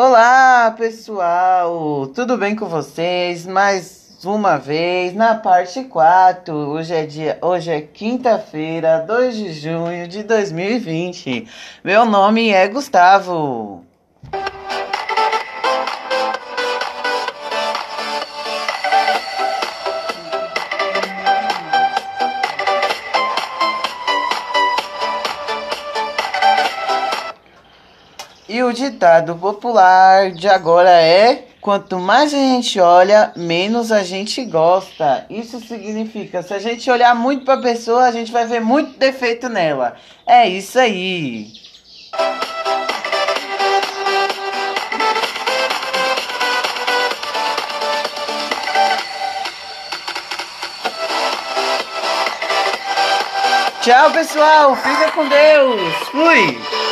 Olá, pessoal! Tudo bem com vocês? Mais uma vez na parte 4. Hoje é dia, hoje é quinta-feira, 2 de junho de 2020. Meu nome é Gustavo. E o ditado popular de agora é: quanto mais a gente olha, menos a gente gosta. Isso significa, se a gente olhar muito para a pessoa, a gente vai ver muito defeito nela. É isso aí. Tchau, pessoal. Fica com Deus. Fui.